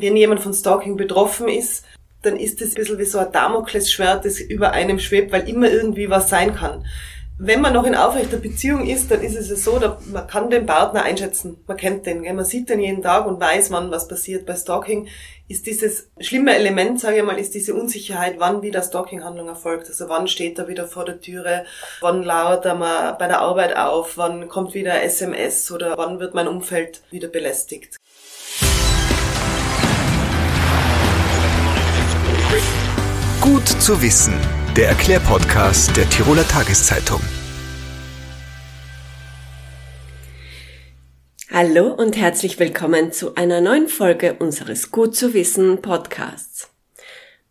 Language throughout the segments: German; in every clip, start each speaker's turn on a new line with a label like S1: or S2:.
S1: wenn jemand von Stalking betroffen ist, dann ist es ein bisschen wie so ein Damoklesschwert, das über einem schwebt, weil immer irgendwie was sein kann wenn man noch in aufrechter Beziehung ist, dann ist es ja so, dass man kann den Partner einschätzen. Man kennt den, gell? man sieht den jeden Tag und weiß, wann was passiert. Bei Stalking ist dieses schlimme Element, sage ich mal, ist diese Unsicherheit, wann wieder Stalking-Handlung erfolgt. Also wann steht er wieder vor der Türe, wann lauert er mal bei der Arbeit auf, wann kommt wieder SMS oder wann wird mein Umfeld wieder belästigt.
S2: Gut zu wissen der Erklärpodcast der Tiroler Tageszeitung.
S3: Hallo und herzlich willkommen zu einer neuen Folge unseres Gut zu wissen Podcasts.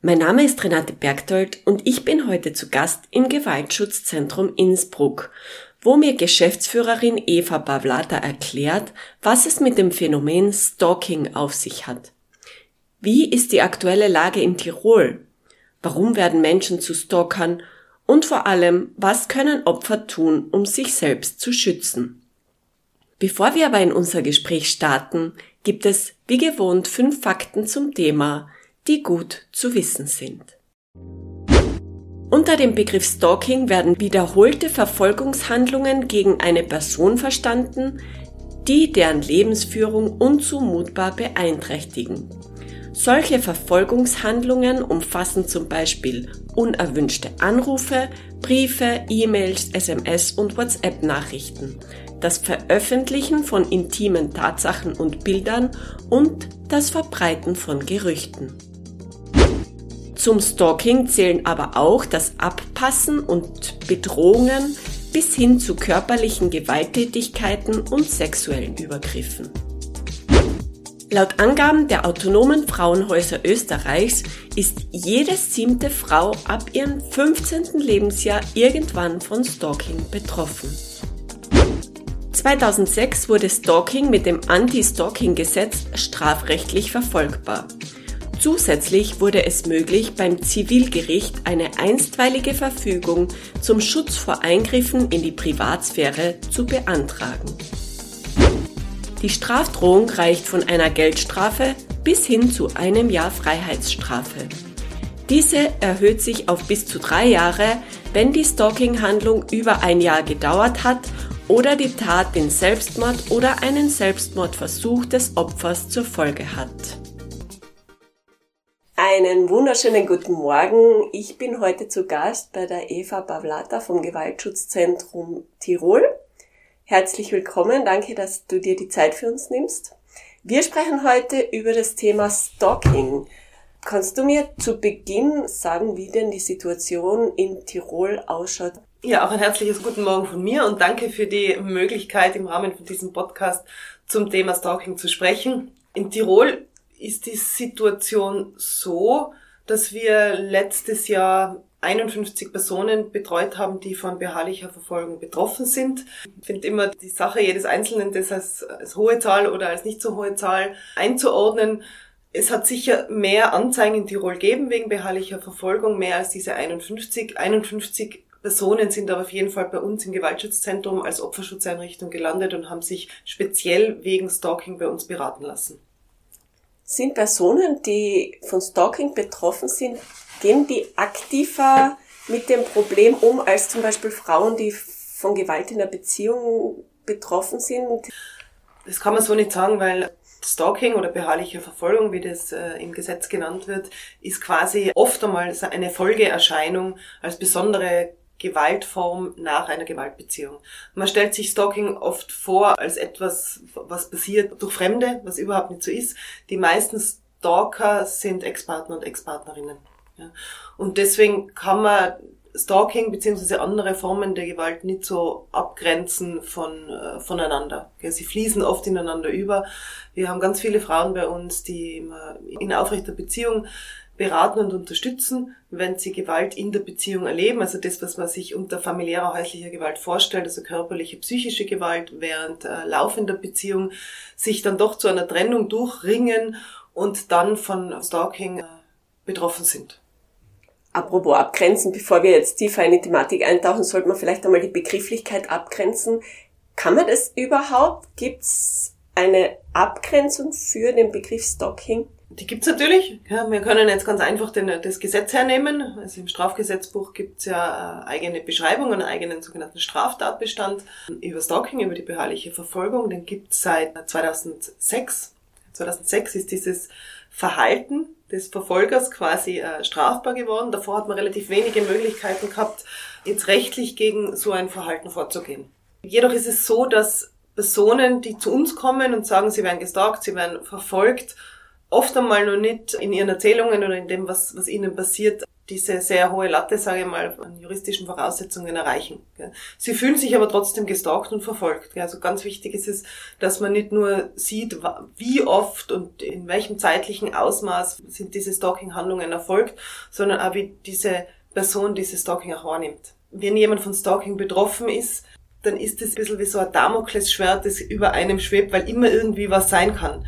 S3: Mein Name ist Renate Bergtold und ich bin heute zu Gast im Gewaltschutzzentrum Innsbruck, wo mir Geschäftsführerin Eva Pavlata erklärt, was es mit dem Phänomen Stalking auf sich hat. Wie ist die aktuelle Lage in Tirol? Warum werden Menschen zu Stalkern? Und vor allem, was können Opfer tun, um sich selbst zu schützen? Bevor wir aber in unser Gespräch starten, gibt es, wie gewohnt, fünf Fakten zum Thema, die gut zu wissen sind. Unter dem Begriff Stalking werden wiederholte Verfolgungshandlungen gegen eine Person verstanden, die deren Lebensführung unzumutbar beeinträchtigen. Solche Verfolgungshandlungen umfassen zum Beispiel unerwünschte Anrufe, Briefe, E-Mails, SMS und WhatsApp-Nachrichten, das Veröffentlichen von intimen Tatsachen und Bildern und das Verbreiten von Gerüchten. Zum Stalking zählen aber auch das Abpassen und Bedrohungen bis hin zu körperlichen Gewalttätigkeiten und sexuellen Übergriffen. Laut Angaben der autonomen Frauenhäuser Österreichs ist jede siebte Frau ab ihrem 15. Lebensjahr irgendwann von Stalking betroffen. 2006 wurde Stalking mit dem Anti-Stalking-Gesetz strafrechtlich verfolgbar. Zusätzlich wurde es möglich, beim Zivilgericht eine einstweilige Verfügung zum Schutz vor Eingriffen in die Privatsphäre zu beantragen. Die Strafdrohung reicht von einer Geldstrafe bis hin zu einem Jahr Freiheitsstrafe. Diese erhöht sich auf bis zu drei Jahre, wenn die Stalking-Handlung über ein Jahr gedauert hat oder die Tat den Selbstmord oder einen Selbstmordversuch des Opfers zur Folge hat. Einen wunderschönen guten Morgen. Ich bin heute zu Gast bei der Eva Pavlata vom Gewaltschutzzentrum Tirol. Herzlich willkommen, danke, dass du dir die Zeit für uns nimmst. Wir sprechen heute über das Thema Stalking. Kannst du mir zu Beginn sagen, wie denn die Situation in Tirol ausschaut?
S1: Ja, auch ein herzliches Guten Morgen von mir und danke für die Möglichkeit, im Rahmen von diesem Podcast zum Thema Stalking zu sprechen. In Tirol ist die Situation so, dass wir letztes Jahr 51 Personen betreut haben, die von beharrlicher Verfolgung betroffen sind. Ich finde immer die Sache jedes Einzelnen, das als, als hohe Zahl oder als nicht so hohe Zahl einzuordnen. Es hat sicher mehr Anzeigen in Tirol gegeben wegen beharrlicher Verfolgung, mehr als diese 51. 51 Personen sind aber auf jeden Fall bei uns im Gewaltschutzzentrum als Opferschutzeinrichtung gelandet und haben sich speziell wegen Stalking bei uns beraten lassen.
S3: Sind Personen, die von Stalking betroffen sind, gehen die aktiver mit dem Problem um als zum Beispiel Frauen, die von Gewalt in der Beziehung betroffen sind?
S1: Das kann man so nicht sagen, weil Stalking oder beharrliche Verfolgung, wie das äh, im Gesetz genannt wird, ist quasi oft einmal eine Folgeerscheinung als besondere Gewaltform nach einer Gewaltbeziehung. Man stellt sich Stalking oft vor als etwas, was passiert durch Fremde, was überhaupt nicht so ist. Die meisten Stalker sind Ex-Partner und Ex-Partnerinnen. Ja. Und deswegen kann man Stalking beziehungsweise andere Formen der Gewalt nicht so abgrenzen von, äh, voneinander. Sie fließen oft ineinander über. Wir haben ganz viele Frauen bei uns, die in aufrechter Beziehung beraten und unterstützen, wenn sie Gewalt in der Beziehung erleben, also das, was man sich unter familiärer häuslicher Gewalt vorstellt, also körperliche, psychische Gewalt während äh, laufender Beziehung, sich dann doch zu einer Trennung durchringen und dann von Stalking äh, betroffen sind.
S3: Apropos abgrenzen, bevor wir jetzt tiefer in die Thematik eintauchen, sollte man vielleicht einmal die Begrifflichkeit abgrenzen. Kann man das überhaupt? Gibt's eine Abgrenzung für den Begriff Stalking?
S1: Die gibt's natürlich. Ja, wir können jetzt ganz einfach den, das Gesetz hernehmen. Also im Strafgesetzbuch gibt's ja äh, eigene Beschreibung, einen eigenen sogenannten Straftatbestand über Stalking, über die beharrliche Verfolgung. Den gibt's seit 2006. 2006 ist dieses Verhalten des Verfolgers quasi äh, strafbar geworden. Davor hat man relativ wenige Möglichkeiten gehabt, jetzt rechtlich gegen so ein Verhalten vorzugehen. Jedoch ist es so, dass Personen, die zu uns kommen und sagen, sie werden gestalkt, sie werden verfolgt, oft einmal noch nicht in ihren Erzählungen oder in dem, was, was ihnen passiert, diese sehr hohe Latte, sage ich mal, an juristischen Voraussetzungen erreichen. Sie fühlen sich aber trotzdem gestalkt und verfolgt. Also ganz wichtig ist es, dass man nicht nur sieht, wie oft und in welchem zeitlichen Ausmaß sind diese Stalking-Handlungen erfolgt, sondern auch wie diese Person diese Stalking auch wahrnimmt. Wenn jemand von Stalking betroffen ist, dann ist es ein bisschen wie so ein Damoklesschwert, das über einem schwebt, weil immer irgendwie was sein kann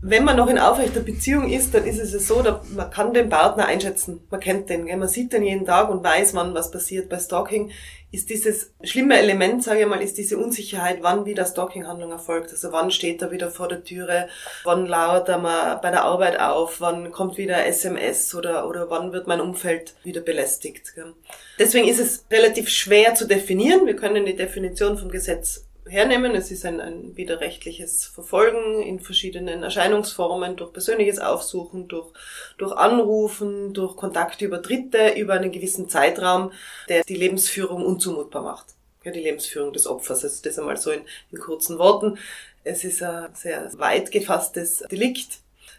S1: wenn man noch in aufrechter Beziehung ist, dann ist es so, dass man kann den Partner einschätzen. Man kennt den, gell? man sieht den jeden Tag und weiß, wann was passiert. Bei Stalking ist dieses schlimme Element, sage ich mal, ist diese Unsicherheit, wann wieder Stalking-Handlung erfolgt. Also wann steht er wieder vor der Türe, wann lauert er mal bei der Arbeit auf, wann kommt wieder SMS oder, oder wann wird mein Umfeld wieder belästigt. Gell? Deswegen ist es relativ schwer zu definieren. Wir können die Definition vom Gesetz hernehmen. Es ist ein, ein widerrechtliches Verfolgen in verschiedenen Erscheinungsformen, durch persönliches Aufsuchen, durch, durch Anrufen, durch Kontakte über Dritte, über einen gewissen Zeitraum, der die Lebensführung unzumutbar macht. Ja, die Lebensführung des Opfers. Also das einmal so in, in kurzen Worten. Es ist ein sehr weit gefasstes Delikt,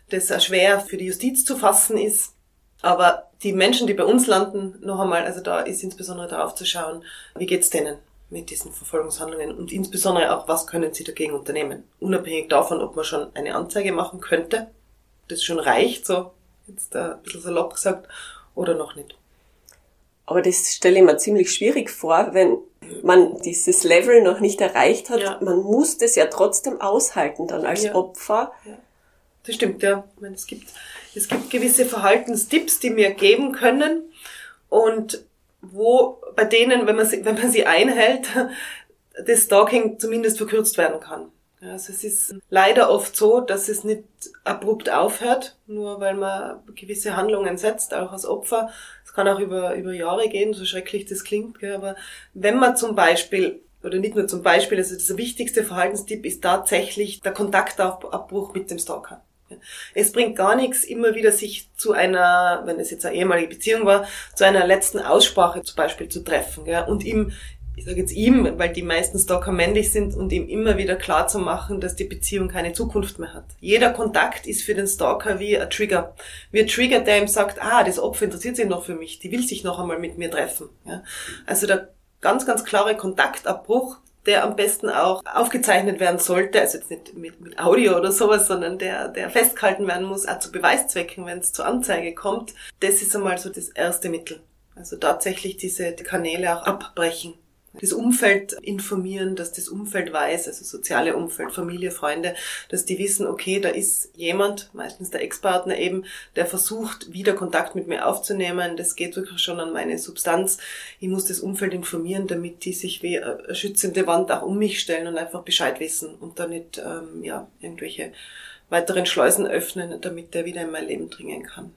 S1: das schwer für die Justiz zu fassen ist. Aber die Menschen, die bei uns landen, noch einmal, also da ist insbesondere darauf zu schauen, wie geht's denen? Mit diesen Verfolgungshandlungen und insbesondere auch, was können Sie dagegen unternehmen? Unabhängig davon, ob man schon eine Anzeige machen könnte, das schon reicht, so jetzt ein bisschen salopp gesagt, oder noch nicht.
S3: Aber das stelle ich mir ziemlich schwierig vor, wenn man dieses Level noch nicht erreicht hat. Ja. Man muss das ja trotzdem aushalten dann als ja. Opfer. Ja.
S1: Das stimmt, ja. Ich meine, es gibt, es gibt gewisse Verhaltenstipps, die mir geben können. Und wo bei denen, wenn man sie, wenn man sie einhält, das Stalking zumindest verkürzt werden kann. Also es ist leider oft so, dass es nicht abrupt aufhört, nur weil man gewisse Handlungen setzt, auch als Opfer. Es kann auch über, über Jahre gehen, so schrecklich das klingt. Aber wenn man zum Beispiel, oder nicht nur zum Beispiel, also das wichtigste Verhaltenstipp ist tatsächlich der Kontaktabbruch mit dem Stalker. Es bringt gar nichts, immer wieder sich zu einer, wenn es jetzt eine ehemalige Beziehung war, zu einer letzten Aussprache zum Beispiel zu treffen ja, und ihm, ich sage jetzt ihm, weil die meisten Stalker männlich sind, und ihm immer wieder klar zu machen, dass die Beziehung keine Zukunft mehr hat. Jeder Kontakt ist für den Stalker wie ein Trigger. Wie ein Trigger, der ihm sagt, ah, das Opfer interessiert sich noch für mich, die will sich noch einmal mit mir treffen. Ja. Also der ganz, ganz klare Kontaktabbruch der am besten auch aufgezeichnet werden sollte, also jetzt nicht mit, mit Audio oder sowas, sondern der, der festgehalten werden muss, auch zu Beweiszwecken, wenn es zur Anzeige kommt. Das ist einmal so das erste Mittel. Also tatsächlich diese die Kanäle auch abbrechen das Umfeld informieren, dass das Umfeld weiß, also soziale Umfeld, Familie, Freunde, dass die wissen, okay, da ist jemand, meistens der Ex-Partner eben, der versucht, wieder Kontakt mit mir aufzunehmen. Das geht wirklich schon an meine Substanz. Ich muss das Umfeld informieren, damit die sich wie eine schützende Wand auch um mich stellen und einfach Bescheid wissen und da nicht ähm, ja, irgendwelche weiteren Schleusen öffnen, damit der wieder in mein Leben dringen kann.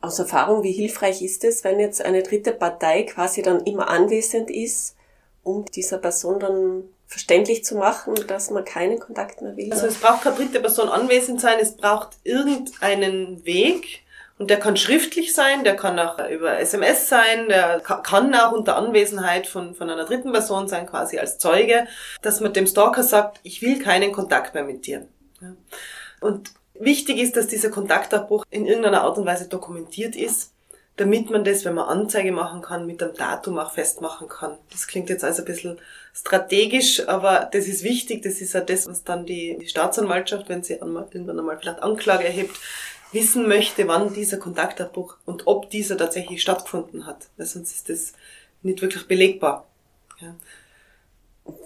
S3: Aus Erfahrung, wie hilfreich ist es, wenn jetzt eine dritte Partei quasi dann immer anwesend ist um dieser Person dann verständlich zu machen, dass man keinen Kontakt mehr will.
S1: Also es braucht keine dritte Person anwesend sein, es braucht irgendeinen Weg, und der kann schriftlich sein, der kann auch über SMS sein, der kann auch unter Anwesenheit von, von einer dritten Person sein, quasi als Zeuge, dass man dem Stalker sagt, ich will keinen Kontakt mehr mit dir. Und wichtig ist, dass dieser Kontaktabbruch in irgendeiner Art und Weise dokumentiert ist damit man das, wenn man Anzeige machen kann, mit einem Datum auch festmachen kann. Das klingt jetzt also ein bisschen strategisch, aber das ist wichtig. Das ist ja das, was dann die, Staatsanwaltschaft, wenn sie irgendwann einmal vielleicht Anklage erhebt, wissen möchte, wann dieser Kontaktabbruch und ob dieser tatsächlich stattgefunden hat. Weil sonst ist das nicht wirklich belegbar. Ja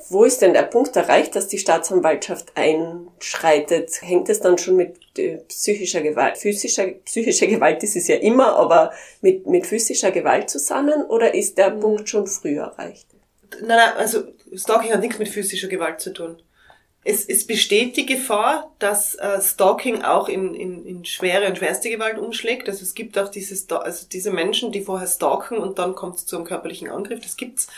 S3: wo ist denn der Punkt erreicht, dass die Staatsanwaltschaft einschreitet? Hängt es dann schon mit äh, psychischer Gewalt, physischer, psychischer Gewalt ist es ja immer, aber mit, mit physischer Gewalt zusammen oder ist der mhm. Punkt schon früher erreicht?
S1: Nein, nein, also Stalking hat nichts mit physischer Gewalt zu tun. Es, es besteht die Gefahr, dass äh, Stalking auch in, in, in schwere und schwerste Gewalt umschlägt. Also es gibt auch dieses, also diese Menschen, die vorher stalken und dann kommt es zu einem körperlichen Angriff. Das gibt's.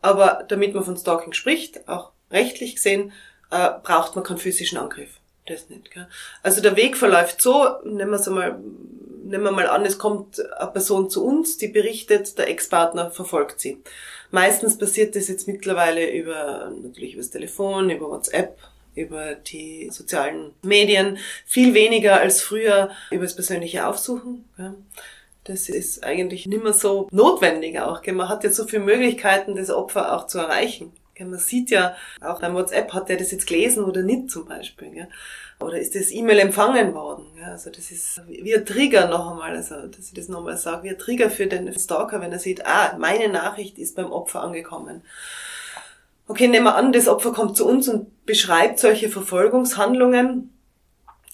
S1: Aber damit man von Stalking spricht, auch rechtlich gesehen, äh, braucht man keinen physischen Angriff. Das nicht. Gell? Also der Weg verläuft so, nehmen wir es einmal, nehmen wir mal an, es kommt eine Person zu uns, die berichtet, der Ex-Partner verfolgt sie. Meistens passiert das jetzt mittlerweile über, natürlich über das Telefon, über WhatsApp, über die sozialen Medien, viel weniger als früher über das persönliche Aufsuchen. Das ist eigentlich nicht mehr so notwendig auch. Man hat jetzt so viele Möglichkeiten, das Opfer auch zu erreichen. Man sieht ja, auch beim WhatsApp, hat der das jetzt gelesen oder nicht zum Beispiel. Oder ist das E-Mail empfangen worden? Also das ist wie ein Trigger noch einmal, also dass ich das nochmal sage, wie ein Trigger für den Stalker, wenn er sieht, ah, meine Nachricht ist beim Opfer angekommen. Okay, nehmen wir an, das Opfer kommt zu uns und beschreibt solche Verfolgungshandlungen,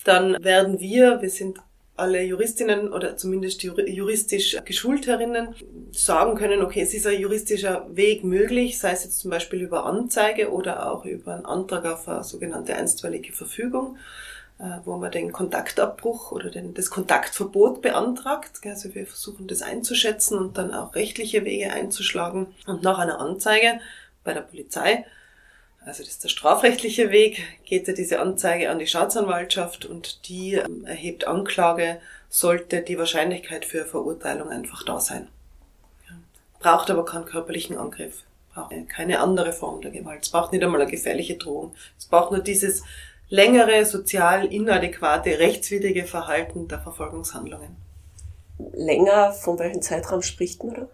S1: dann werden wir, wir sind alle Juristinnen oder zumindest juristisch Geschulterinnen sagen können, okay, es ist ein juristischer Weg möglich, sei es jetzt zum Beispiel über Anzeige oder auch über einen Antrag auf eine sogenannte einstweilige Verfügung, äh, wo man den Kontaktabbruch oder den, das Kontaktverbot beantragt. Also wir versuchen das einzuschätzen und dann auch rechtliche Wege einzuschlagen. Und nach einer Anzeige bei der Polizei also das ist der strafrechtliche Weg, geht ja diese Anzeige an die Staatsanwaltschaft und die ähm, erhebt Anklage, sollte die Wahrscheinlichkeit für Verurteilung einfach da sein. Braucht aber keinen körperlichen Angriff, braucht keine andere Form der Gewalt, es braucht nicht einmal eine gefährliche Drohung, es braucht nur dieses längere, sozial inadäquate, rechtswidrige Verhalten der Verfolgungshandlungen.
S3: Länger, von welchem Zeitraum spricht man da?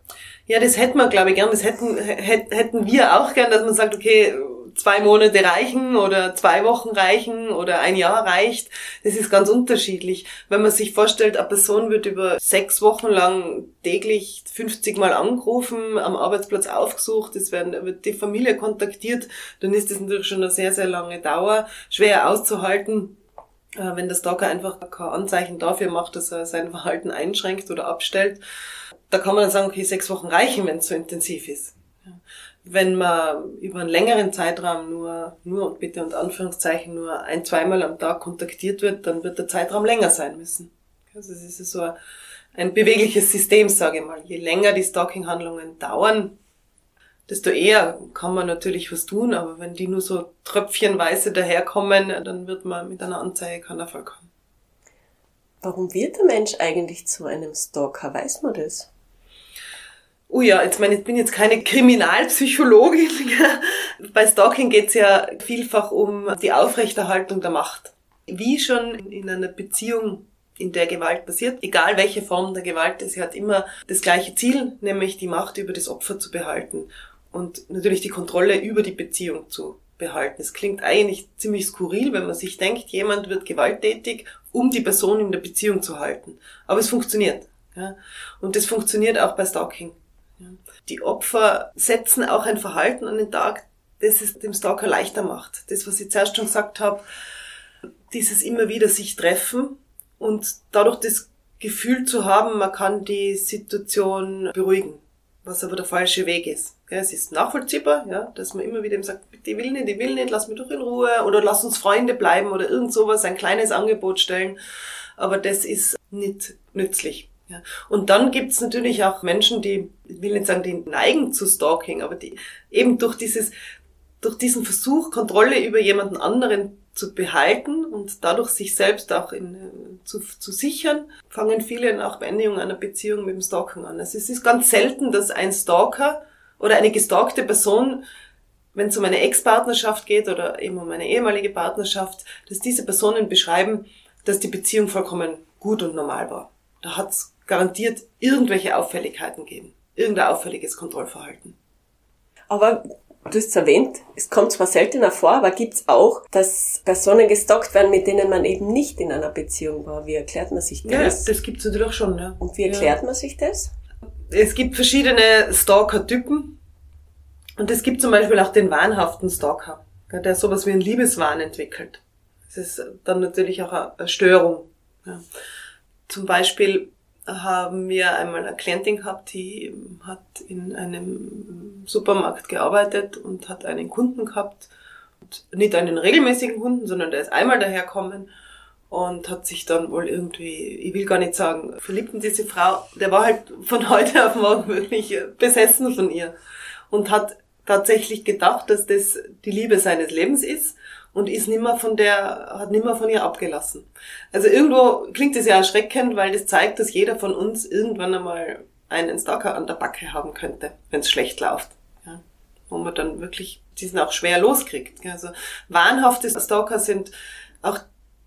S1: Ja, das hätten wir, glaube ich, gern. Das hätten, hätten wir auch gern, dass man sagt, okay, zwei Monate reichen oder zwei Wochen reichen oder ein Jahr reicht. Das ist ganz unterschiedlich. Wenn man sich vorstellt, eine Person wird über sechs Wochen lang täglich 50 Mal angerufen, am Arbeitsplatz aufgesucht, es werden, wird die Familie kontaktiert, dann ist das natürlich schon eine sehr, sehr lange Dauer, schwer auszuhalten äh, wenn der Stalker einfach kein Anzeichen dafür macht, dass er sein Verhalten einschränkt oder abstellt, da kann man dann sagen, okay, sechs Wochen reichen, wenn es so intensiv ist wenn man über einen längeren Zeitraum nur, nur und bitte und Anführungszeichen nur ein, zweimal am Tag kontaktiert wird, dann wird der Zeitraum länger sein müssen. Also es ist so ein bewegliches System, sage ich mal. Je länger die Stalking-Handlungen dauern, desto eher kann man natürlich was tun, aber wenn die nur so tröpfchenweise daherkommen, dann wird man mit einer Anzeige keinen Erfolg haben.
S3: Warum wird der Mensch eigentlich zu einem Stalker? Weiß man das?
S1: Oh ja, jetzt meine, ich bin jetzt keine Kriminalpsychologin. Bei Stalking geht's ja vielfach um die Aufrechterhaltung der Macht. Wie schon in einer Beziehung, in der Gewalt passiert, egal welche Form der Gewalt, sie hat immer das gleiche Ziel, nämlich die Macht über das Opfer zu behalten und natürlich die Kontrolle über die Beziehung zu behalten. Es klingt eigentlich ziemlich skurril, wenn man sich denkt, jemand wird gewalttätig, um die Person in der Beziehung zu halten. Aber es funktioniert. Ja? Und das funktioniert auch bei Stalking. Die Opfer setzen auch ein Verhalten an den Tag, das es dem Stalker leichter macht. Das, was ich zuerst schon gesagt habe, dieses immer wieder sich treffen und dadurch das Gefühl zu haben, man kann die Situation beruhigen, was aber der falsche Weg ist. es ist nachvollziehbar, ja, dass man immer wieder sagt, die will nicht, die will nicht, lass mich doch in Ruhe oder lass uns Freunde bleiben oder irgend sowas, ein kleines Angebot stellen. Aber das ist nicht nützlich. Ja. Und dann gibt's natürlich auch Menschen, die, ich will nicht sagen, die neigen zu Stalking, aber die eben durch dieses, durch diesen Versuch, Kontrolle über jemanden anderen zu behalten und dadurch sich selbst auch in, äh, zu, zu sichern, fangen viele nach Beendigung einer Beziehung mit dem Stalking an. Also es ist ganz selten, dass ein Stalker oder eine gestalkte Person, wenn es um eine Ex-Partnerschaft geht oder eben um eine ehemalige Partnerschaft, dass diese Personen beschreiben, dass die Beziehung vollkommen gut und normal war. Da hat's garantiert irgendwelche Auffälligkeiten geben. Irgendein auffälliges Kontrollverhalten.
S3: Aber du hast es erwähnt, es kommt zwar seltener vor, aber gibt's auch, dass Personen gestalkt werden, mit denen man eben nicht in einer Beziehung war. Wie erklärt man sich das?
S1: Ja, das gibt's natürlich auch schon. Ja.
S3: Und wie erklärt ja. man sich das?
S1: Es gibt verschiedene Stalker-Typen. Und es gibt zum Beispiel auch den wahnhaften Stalker, der sowas wie einen Liebeswahn entwickelt. Das ist dann natürlich auch eine Störung. Ja. Zum Beispiel haben wir einmal eine Klientin gehabt, die hat in einem Supermarkt gearbeitet und hat einen Kunden gehabt Nicht einen regelmäßigen Kunden, sondern der ist einmal daherkommen und hat sich dann wohl irgendwie, ich will gar nicht sagen, verliebt in diese Frau. Der war halt von heute auf morgen wirklich besessen von ihr und hat tatsächlich gedacht, dass das die Liebe seines Lebens ist und ist nimmer von der, hat nimmer von ihr abgelassen. Also irgendwo klingt es ja erschreckend, weil das zeigt, dass jeder von uns irgendwann einmal einen Stalker an der Backe haben könnte, wenn es schlecht läuft. Ja. Wo man dann wirklich diesen auch schwer loskriegt. Also wahnhafte Stalker sind auch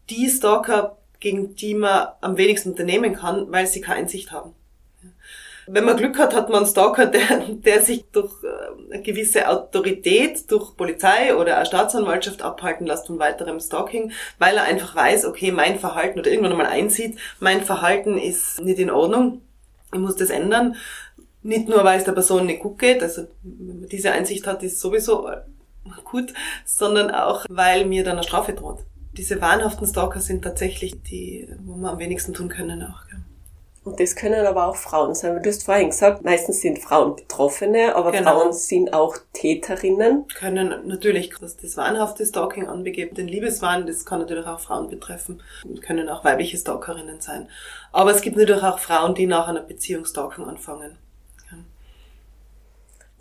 S1: die Stalker, gegen die man am wenigsten unternehmen kann, weil sie keine Einsicht haben. Wenn man Glück hat, hat man einen Stalker, der, der sich durch äh, eine gewisse Autorität, durch Polizei oder eine Staatsanwaltschaft abhalten lässt von weiterem Stalking, weil er einfach weiß, okay, mein Verhalten oder irgendwann einmal einsieht, mein Verhalten ist nicht in Ordnung, ich muss das ändern. Nicht nur, weil es der Person nicht gut geht, also wenn man diese Einsicht hat, ist sowieso gut, sondern auch, weil mir dann eine Strafe droht diese wahnhaften Stalker sind tatsächlich die, wo wir am wenigsten tun können auch.
S3: Und das können aber auch Frauen sein. Du hast vorhin gesagt, meistens sind Frauen Betroffene, aber genau. Frauen sind auch Täterinnen.
S1: Können natürlich, was das wahnhafte Stalking anbegeht, den Liebeswahn, das kann natürlich auch Frauen betreffen. Und können auch weibliche Stalkerinnen sein. Aber es gibt natürlich auch Frauen, die nach einer Beziehung Stalking anfangen.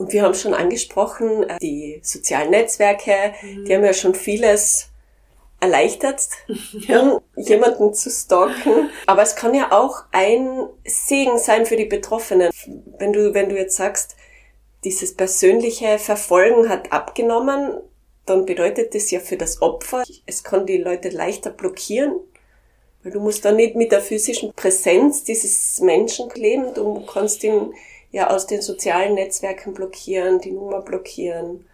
S3: Und wir haben schon angesprochen, äh, die sozialen Netzwerke, mhm. die haben ja schon vieles erleichtert, ja. um jemanden zu stalken. Aber es kann ja auch ein Segen sein für die Betroffenen. Wenn du, wenn du jetzt sagst, dieses persönliche Verfolgen hat abgenommen, dann bedeutet das ja für das Opfer, es kann die Leute leichter blockieren, weil du musst dann nicht mit der physischen Präsenz dieses Menschen leben, du kannst ihn ja aus den sozialen Netzwerken blockieren, die Nummer blockieren.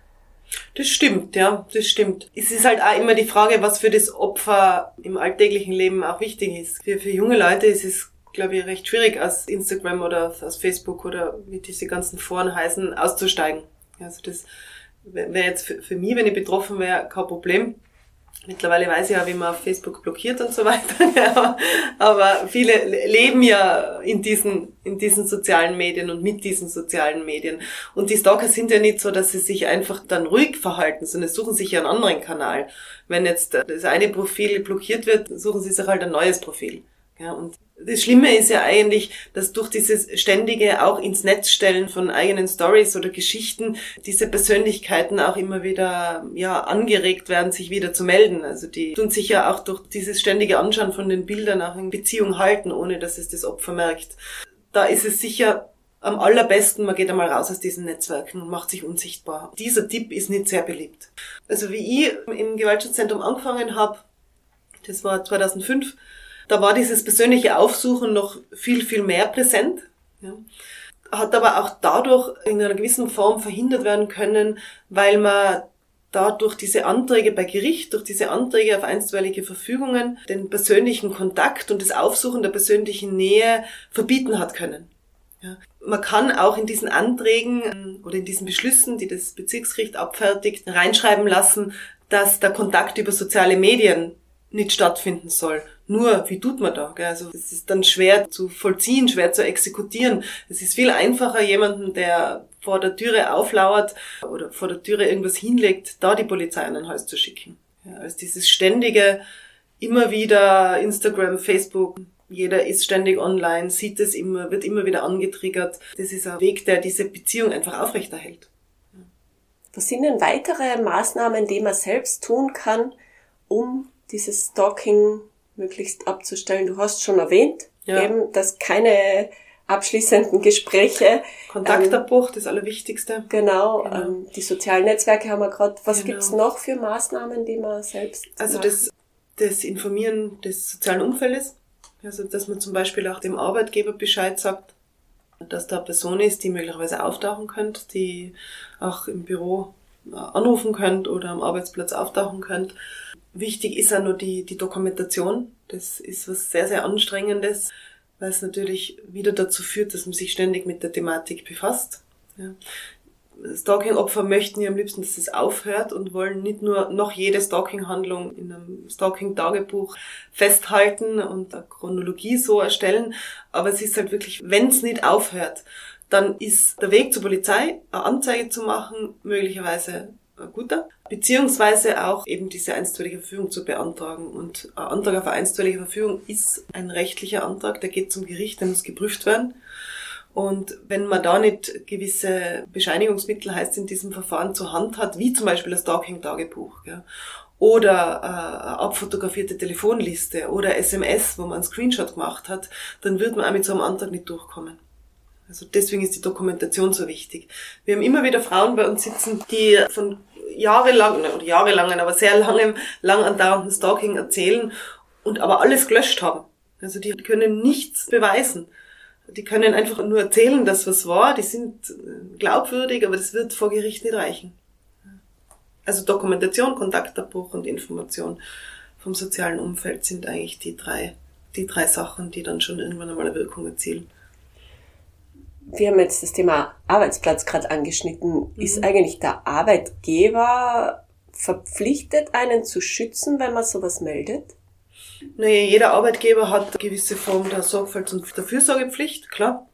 S1: Das stimmt, ja, das stimmt. Es ist halt auch immer die Frage, was für das Opfer im alltäglichen Leben auch wichtig ist. Für, für junge Leute ist es, glaube ich, recht schwierig, aus Instagram oder aus Facebook oder wie diese ganzen Foren heißen, auszusteigen. Also das wäre jetzt für, für mich, wenn ich betroffen wäre, kein Problem. Mittlerweile weiß ich ja, wie man auf Facebook blockiert und so weiter. Ja, aber viele leben ja in diesen, in diesen sozialen Medien und mit diesen sozialen Medien. Und die Stalker sind ja nicht so, dass sie sich einfach dann ruhig verhalten, sondern suchen sich ja einen anderen Kanal. Wenn jetzt das eine Profil blockiert wird, suchen sie sich halt ein neues Profil. Ja, und das Schlimme ist ja eigentlich, dass durch dieses ständige auch ins Netz stellen von eigenen Stories oder Geschichten diese Persönlichkeiten auch immer wieder ja angeregt werden, sich wieder zu melden. Also die tun sich ja auch durch dieses ständige Anschauen von den Bildern auch in Beziehung halten, ohne dass es das Opfer merkt. Da ist es sicher am allerbesten, man geht einmal raus aus diesen Netzwerken und macht sich unsichtbar. Dieser Tipp ist nicht sehr beliebt. Also wie ich im Gewaltschutzzentrum angefangen habe, das war 2005, da war dieses persönliche Aufsuchen noch viel, viel mehr präsent. Ja. Hat aber auch dadurch in einer gewissen Form verhindert werden können, weil man dadurch diese Anträge bei Gericht, durch diese Anträge auf einstweilige Verfügungen, den persönlichen Kontakt und das Aufsuchen der persönlichen Nähe verbieten hat können. Ja. Man kann auch in diesen Anträgen ähm, oder in diesen Beschlüssen, die das Bezirksgericht abfertigt, reinschreiben lassen, dass der Kontakt über soziale Medien nicht stattfinden soll. Nur, wie tut man da? Also es ist dann schwer zu vollziehen, schwer zu exekutieren. Es ist viel einfacher, jemanden, der vor der Türe auflauert oder vor der Türe irgendwas hinlegt, da die Polizei an ein Haus zu schicken. Ja, als dieses ständige, immer wieder Instagram, Facebook, jeder ist ständig online, sieht es immer, wird immer wieder angetriggert. Das ist ein Weg, der diese Beziehung einfach aufrechterhält.
S3: Was sind denn weitere Maßnahmen, die man selbst tun kann, um dieses Stalking möglichst abzustellen. Du hast schon erwähnt, ja. eben, dass keine abschließenden Gespräche.
S1: Kontaktabbruch, ähm, das Allerwichtigste.
S3: Genau, genau. Ähm, die sozialen Netzwerke haben wir gerade. Was genau. gibt's noch für Maßnahmen, die man selbst
S1: Also das, das Informieren des sozialen Umfeldes. Also dass man zum Beispiel auch dem Arbeitgeber Bescheid sagt, dass da eine Person ist, die möglicherweise auftauchen könnte, die auch im Büro äh, anrufen könnt oder am Arbeitsplatz auftauchen könnt. Wichtig ist auch nur die, die Dokumentation. Das ist was sehr, sehr Anstrengendes, weil es natürlich wieder dazu führt, dass man sich ständig mit der Thematik befasst. Ja. Stalking-Opfer möchten ja am liebsten, dass es aufhört und wollen nicht nur noch jede Stalking-Handlung in einem Stalking-Tagebuch festhalten und eine Chronologie so erstellen, aber es ist halt wirklich, wenn es nicht aufhört, dann ist der Weg zur Polizei, eine Anzeige zu machen, möglicherweise guter. Beziehungsweise auch eben diese einstweilige Verfügung zu beantragen. Und ein Antrag auf eine einstweilige Verfügung ist ein rechtlicher Antrag, der geht zum Gericht, der muss geprüft werden. Und wenn man da nicht gewisse Bescheinigungsmittel heißt in diesem Verfahren zur Hand hat, wie zum Beispiel das Stalking-Tagebuch, ja, oder äh, abfotografierte Telefonliste oder SMS, wo man einen Screenshot gemacht hat, dann wird man auch mit so einem Antrag nicht durchkommen. Also deswegen ist die Dokumentation so wichtig. Wir haben immer wieder Frauen bei uns sitzen, die von jahrelang, oder jahrelangen, aber sehr langem, lang andauernden Stalking erzählen und aber alles gelöscht haben. Also die können nichts beweisen. Die können einfach nur erzählen, dass was war, die sind glaubwürdig, aber das wird vor Gericht nicht reichen. Also Dokumentation, Kontaktabbruch und Information vom sozialen Umfeld sind eigentlich die drei, die drei Sachen, die dann schon irgendwann einmal eine Wirkung erzielen.
S3: Wir haben jetzt das Thema Arbeitsplatz gerade angeschnitten. Mhm. Ist eigentlich der Arbeitgeber verpflichtet, einen zu schützen, wenn man sowas meldet?
S1: Naja, jeder Arbeitgeber hat eine gewisse Form der Sorgfalts- und der Fürsorgepflicht, klar.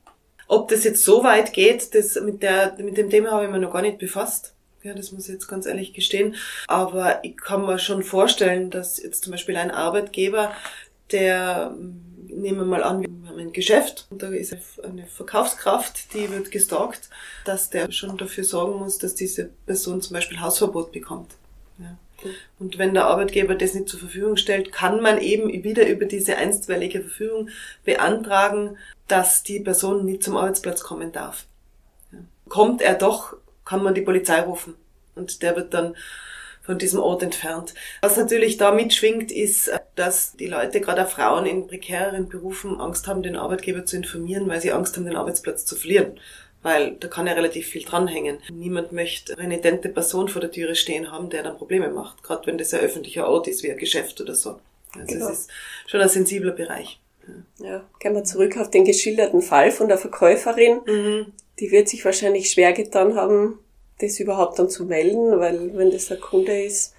S1: Ob das jetzt so weit geht, das mit, der, mit dem Thema habe ich mir noch gar nicht befasst. Ja, das muss ich jetzt ganz ehrlich gestehen. Aber ich kann mir schon vorstellen, dass jetzt zum Beispiel ein Arbeitgeber, der, nehmen wir mal an, wir haben ein Geschäft und da ist eine Verkaufskraft, die wird gestalkt, dass der schon dafür sorgen muss, dass diese Person zum Beispiel Hausverbot bekommt. Ja. Und wenn der Arbeitgeber das nicht zur Verfügung stellt, kann man eben wieder über diese einstweilige Verfügung beantragen, dass die Person nicht zum Arbeitsplatz kommen darf. Ja. Kommt er doch, kann man die Polizei rufen und der wird dann von diesem Ort entfernt. Was natürlich da mitschwingt, ist, dass die Leute, gerade auch Frauen in prekäreren Berufen, Angst haben, den Arbeitgeber zu informieren, weil sie Angst haben, den Arbeitsplatz zu verlieren. Weil da kann ja relativ viel dranhängen. Niemand möchte eine renitente Person vor der Türe stehen haben, der dann Probleme macht. Gerade wenn das ein öffentlicher Ort ist, wie ein Geschäft oder so. Also genau. es ist schon ein sensibler Bereich.
S3: Ja. ja, gehen wir zurück auf den geschilderten Fall von der Verkäuferin. Mhm. Die wird sich wahrscheinlich schwer getan haben, das überhaupt dann zu melden, weil wenn das ein Kunde ist.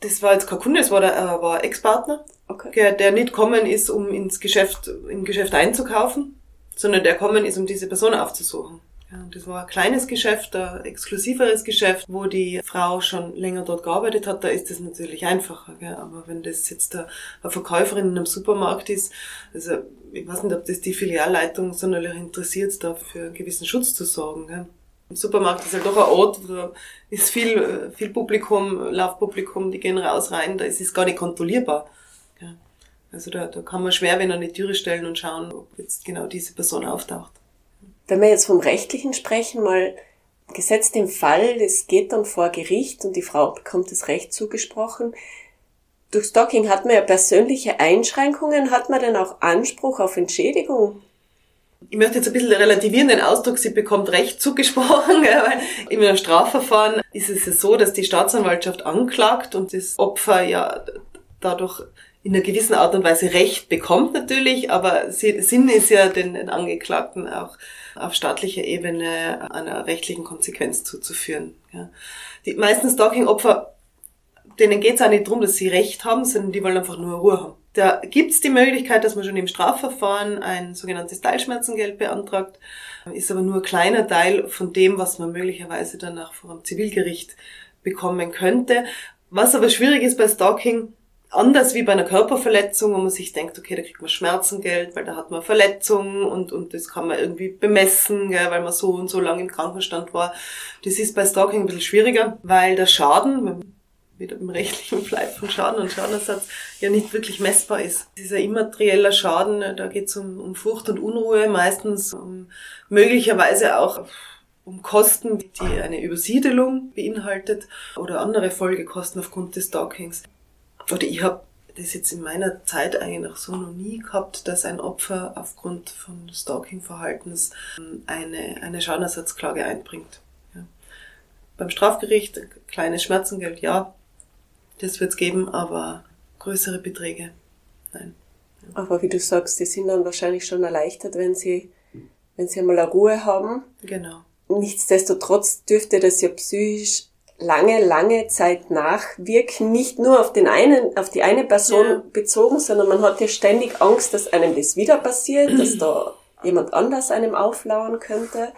S1: Das war jetzt kein Kunde, das war der äh, war Ex-Partner, okay. der, der nicht kommen ist, um ins Geschäft, im Geschäft einzukaufen, sondern der kommen ist, um diese Person aufzusuchen. Ja, und das war ein kleines Geschäft, ein exklusiveres Geschäft, wo die Frau schon länger dort gearbeitet hat, da ist das natürlich einfacher. Gell? Aber wenn das jetzt eine Verkäuferin in einem Supermarkt ist, also ich weiß nicht, ob das die Filialleitung sonderlich interessiert, da für einen gewissen Schutz zu sorgen. Gell? Im Supermarkt ist halt doch ein Ort, da ist viel, viel Publikum, Laufpublikum, die gehen raus, rein, da ist es gar nicht kontrollierbar. Ja. Also da, da kann man schwer, wenn an die Türe stellen und schauen, ob jetzt genau diese Person auftaucht.
S3: Wenn wir jetzt vom Rechtlichen sprechen, mal gesetzt im Fall, es geht dann vor Gericht und die Frau bekommt das Recht zugesprochen. Durch Stalking hat man ja persönliche Einschränkungen, hat man denn auch Anspruch auf Entschädigung?
S1: Ich möchte jetzt ein bisschen relativieren den Ausdruck, sie bekommt Recht zugesprochen, weil in einem Strafverfahren ist es ja so, dass die Staatsanwaltschaft anklagt und das Opfer ja dadurch in einer gewissen Art und Weise Recht bekommt natürlich, aber Sinn ist ja den Angeklagten auch auf staatlicher Ebene einer rechtlichen Konsequenz zuzuführen. Die meisten Stalking-Opfer, denen geht es auch nicht darum, dass sie Recht haben, sondern die wollen einfach nur Ruhe haben. Da gibt's die Möglichkeit, dass man schon im Strafverfahren ein sogenanntes Teilschmerzengeld beantragt, ist aber nur ein kleiner Teil von dem, was man möglicherweise danach vor einem Zivilgericht bekommen könnte. Was aber schwierig ist bei Stalking, anders wie bei einer Körperverletzung, wo man sich denkt, okay, da kriegt man Schmerzengeld, weil da hat man Verletzungen und, und das kann man irgendwie bemessen, gell, weil man so und so lange im Krankenstand war. Das ist bei Stalking ein bisschen schwieriger, weil der Schaden, wieder im rechtlichen Bleib von Schaden und Schadenersatz ja nicht wirklich messbar ist. Dieser immaterieller Schaden, da geht es um, um Furcht und Unruhe, meistens um möglicherweise auch um Kosten, die eine Übersiedelung beinhaltet oder andere Folgekosten aufgrund des Stalkings. Oder ich habe das jetzt in meiner Zeit eigentlich so noch nie gehabt, dass ein Opfer aufgrund von Stalking-Verhaltens eine, eine Schadenersatzklage einbringt. Ja. Beim Strafgericht kleines Schmerzengeld, ja, das wird es geben, aber größere Beträge, nein.
S3: Aber wie du sagst, die sind dann wahrscheinlich schon erleichtert, wenn sie, wenn sie einmal eine Ruhe haben.
S1: Genau.
S3: Nichtsdestotrotz dürfte das ja psychisch lange, lange Zeit nachwirken, nicht nur auf den einen, auf die eine Person ja. bezogen, sondern man hat ja ständig Angst, dass einem das wieder passiert, dass da jemand anders einem auflauern könnte.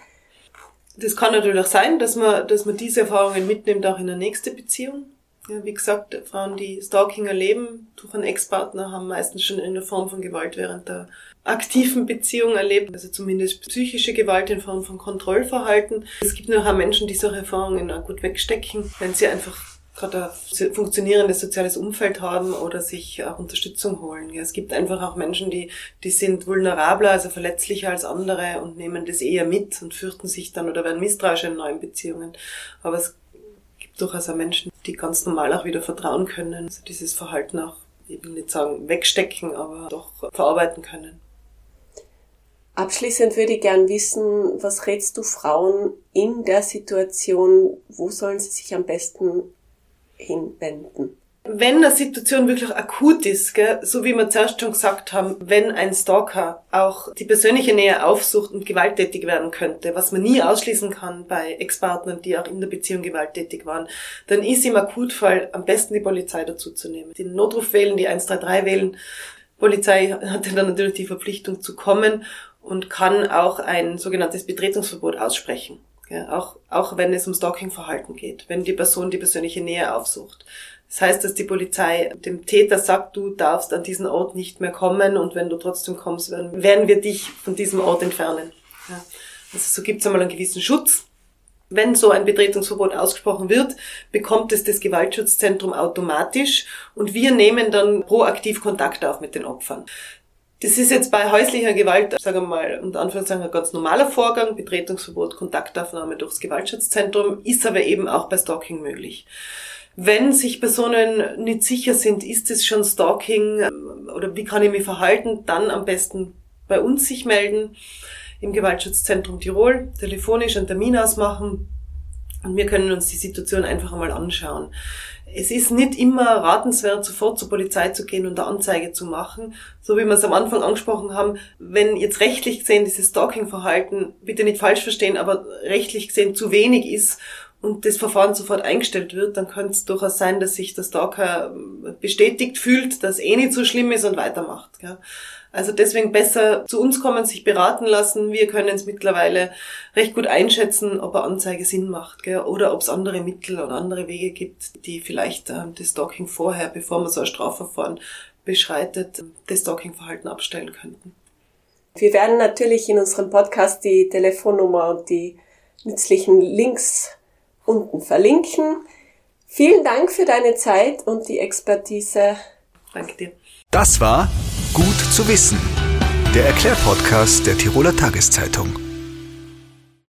S1: Das kann natürlich auch sein, dass man, dass man diese Erfahrungen mitnimmt auch in eine nächste Beziehung. Ja, wie gesagt, Frauen, die Stalking erleben durch einen Ex-Partner, haben meistens schon eine Form von Gewalt während der aktiven Beziehung erlebt, also zumindest psychische Gewalt in Form von Kontrollverhalten. Es gibt auch Menschen, die solche Erfahrungen auch gut wegstecken, wenn sie einfach gerade ein funktionierendes soziales Umfeld haben oder sich auch Unterstützung holen. Ja, es gibt einfach auch Menschen, die, die sind vulnerabler, also verletzlicher als andere und nehmen das eher mit und fürchten sich dann oder werden misstrauisch in neuen Beziehungen. Aber es gibt durchaus auch Menschen, die ganz normal auch wieder vertrauen können, also dieses Verhalten auch, ich will nicht sagen wegstecken, aber doch verarbeiten können.
S3: Abschließend würde ich gern wissen, was rätst du Frauen in der Situation, wo sollen sie sich am besten hinwenden?
S1: Wenn eine Situation wirklich akut ist, gell, so wie wir zuerst schon gesagt haben, wenn ein Stalker auch die persönliche Nähe aufsucht und gewalttätig werden könnte, was man nie ausschließen kann bei Ex-Partnern, die auch in der Beziehung gewalttätig waren, dann ist im Akutfall am besten die Polizei dazu zu nehmen. Den Notruf wählen, die 133 wählen. Polizei hat dann natürlich die Verpflichtung zu kommen und kann auch ein sogenanntes Betretungsverbot aussprechen. Ja, auch, auch wenn es um Stalking-Verhalten geht, wenn die Person die persönliche Nähe aufsucht. Das heißt, dass die Polizei dem Täter sagt, du darfst an diesen Ort nicht mehr kommen und wenn du trotzdem kommst, werden, werden wir dich von diesem Ort entfernen. Ja. Also so gibt es einmal einen gewissen Schutz. Wenn so ein Betretungsverbot ausgesprochen wird, bekommt es das Gewaltschutzzentrum automatisch und wir nehmen dann proaktiv Kontakt auf mit den Opfern. Das ist jetzt bei häuslicher Gewalt, sagen wir mal, unter Anführungszeichen ein ganz normaler Vorgang, Betretungsverbot, Kontaktaufnahme durchs Gewaltschutzzentrum, ist aber eben auch bei Stalking möglich. Wenn sich Personen nicht sicher sind, ist es schon Stalking ähm, oder wie kann ich mich verhalten, dann am besten bei uns sich melden im Gewaltschutzzentrum Tirol, telefonisch einen Termin ausmachen und wir können uns die Situation einfach einmal anschauen. Es ist nicht immer ratenswert, sofort zur Polizei zu gehen und eine Anzeige zu machen. So wie wir es am Anfang angesprochen haben, wenn jetzt rechtlich gesehen dieses Stalking-Verhalten, bitte nicht falsch verstehen, aber rechtlich gesehen zu wenig ist und das Verfahren sofort eingestellt wird, dann könnte es durchaus sein, dass sich der Stalker bestätigt fühlt, dass eh nicht so schlimm ist und weitermacht. Gell? Also deswegen besser zu uns kommen, sich beraten lassen. Wir können es mittlerweile recht gut einschätzen, ob eine Anzeige Sinn macht gell? oder ob es andere Mittel oder andere Wege gibt, die vielleicht äh, das Stalking vorher, bevor man so ein Strafverfahren beschreitet, das Stalking-Verhalten abstellen könnten.
S3: Wir werden natürlich in unserem Podcast die Telefonnummer und die nützlichen Links unten verlinken. Vielen Dank für deine Zeit und die Expertise.
S1: Danke dir.
S2: Das war Gut zu wissen, der Erklärpodcast der Tiroler Tageszeitung.